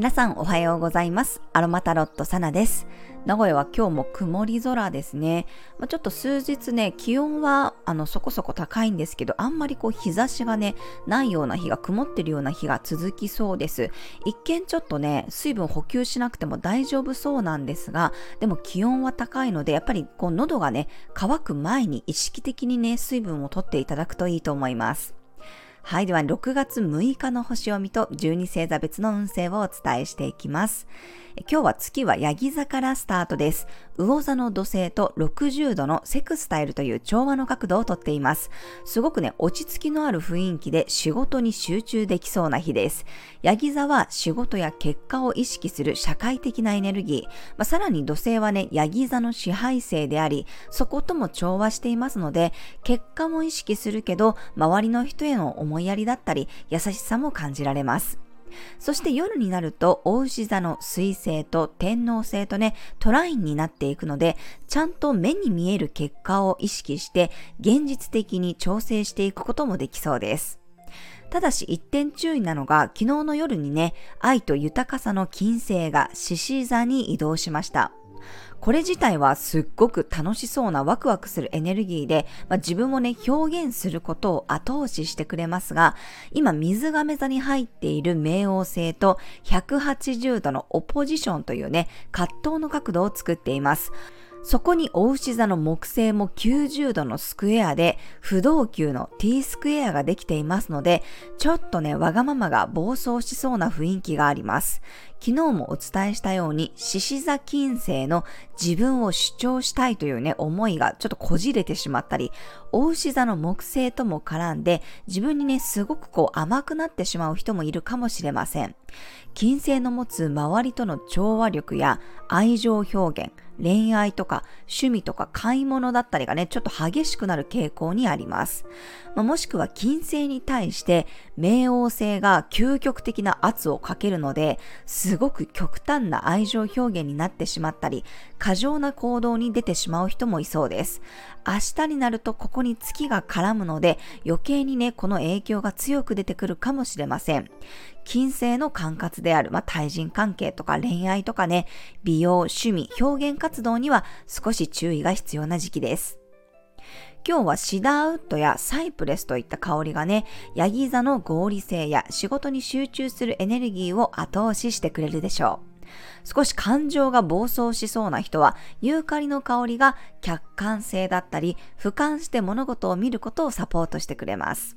皆さんおはようございます。アロマタロットサナです。名古屋は今日も曇り空ですね。まあ、ちょっと数日ね、気温はあのそこそこ高いんですけど、あんまりこう日差しがね、ないような日が曇ってるような日が続きそうです。一見ちょっとね、水分補給しなくても大丈夫そうなんですが、でも気温は高いので、やっぱりこう喉がね、乾く前に意識的にね、水分をとっていただくといいと思います。はい。では、6月6日の星読みと12星座別の運勢をお伝えしていきます。今日は月はヤギ座からスタートです。魚座の土星と60度のセクスタイルという調和の角度をとっています。すごくね、落ち着きのある雰囲気で仕事に集中できそうな日です。ヤギ座は仕事や結果を意識する社会的なエネルギー。まあ、さらに土星はね、ヤギ座の支配性であり、そことも調和していますので、結果も意識するけど、周りの人への思思いやりだったり、優しさも感じられます。そして夜になると、大牛座の水星と天王星とね、トラインになっていくので、ちゃんと目に見える結果を意識して、現実的に調整していくこともできそうです。ただし一点注意なのが、昨日の夜にね、愛と豊かさの金星が獅子座に移動しました。これ自体はすっごく楽しそうなワクワクするエネルギーで、まあ、自分をね、表現することを後押ししてくれますが、今水亀座に入っている冥王星と180度のオポジションというね、葛藤の角度を作っています。そこに大牛座の木星も90度のスクエアで不動級の T スクエアができていますので、ちょっとね、わがままが暴走しそうな雰囲気があります。昨日もお伝えしたように、獅子座金星の自分を主張したいというね、思いがちょっとこじれてしまったり、大牛座の木星とも絡んで、自分にね、すごくこう甘くなってしまう人もいるかもしれません。金星の持つ周りとの調和力や愛情表現、恋愛とか趣味とか買い物だったりがね、ちょっと激しくなる傾向にあります。まあ、もしくは金星に対して冥王星が究極的な圧をかけるので、すごく極端な愛情表現になってしまったり、過剰な行動に出てしまう人もいそうです。明日になるとここに月が絡むので、余計にね、この影響が強く出てくるかもしれません。金星の管轄である、まあ、対人関係とか恋愛とかね、美容、趣味、表現活動には少し注意が必要な時期です。今日はシダーウッドやサイプレスといった香りがね、ヤギ座の合理性や仕事に集中するエネルギーを後押ししてくれるでしょう。少し感情が暴走しそうな人は、ユーカリの香りが客観性だったり、俯瞰して物事を見ることをサポートしてくれます。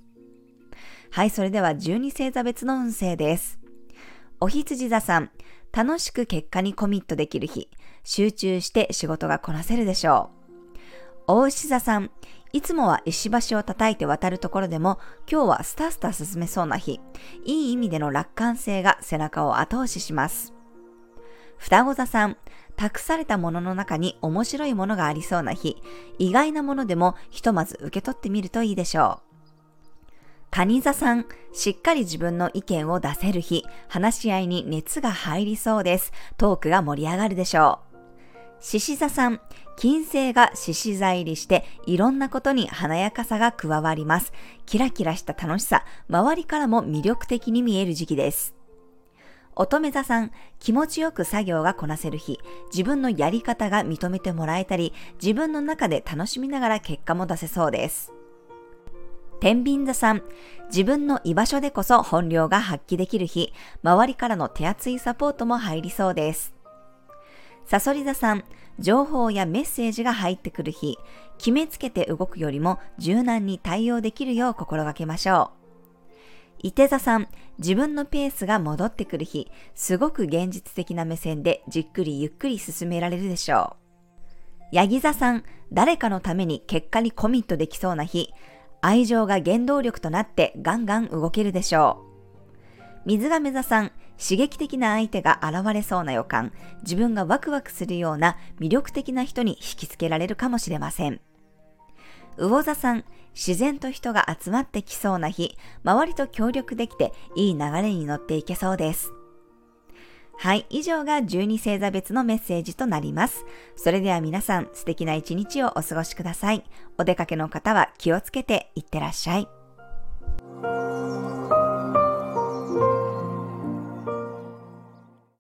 はい、それでは12星座別の運勢です。お羊座さん、楽しく結果にコミットできる日、集中して仕事がこなせるでしょう。大牛座さん、いつもは石橋を叩いて渡るところでも、今日はスタスタ進めそうな日、いい意味での楽観性が背中を後押しします。双子座さん、託されたものの中に面白いものがありそうな日、意外なものでもひとまず受け取ってみるといいでしょう。蟹座さん、しっかり自分の意見を出せる日、話し合いに熱が入りそうです。トークが盛り上がるでしょう。獅子座さん、金星が獅子座入りして、いろんなことに華やかさが加わります。キラキラした楽しさ、周りからも魅力的に見える時期です。乙女座さん、気持ちよく作業がこなせる日、自分のやり方が認めてもらえたり、自分の中で楽しみながら結果も出せそうです。天秤座さん、自分の居場所でこそ本領が発揮できる日、周りからの手厚いサポートも入りそうです。サソリ座さん、情報やメッセージが入ってくる日、決めつけて動くよりも柔軟に対応できるよう心がけましょう。伊手座さん、自分のペースが戻ってくる日、すごく現実的な目線でじっくりゆっくり進められるでしょう。ヤギ座さん、誰かのために結果にコミットできそうな日、愛情が原動力となってガンガン動けるでしょう。水亀座さん、刺激的な相手が現れそうな予感、自分がワクワクするような魅力的な人に引きつけられるかもしれません。魚座さん、自然と人が集まってきそうな日、周りと協力できていい流れに乗っていけそうです。はい、以上が12星座別のメッセージとなります。それでは皆さん素敵な一日をお過ごしください。お出かけの方は気をつけていってらっしゃい。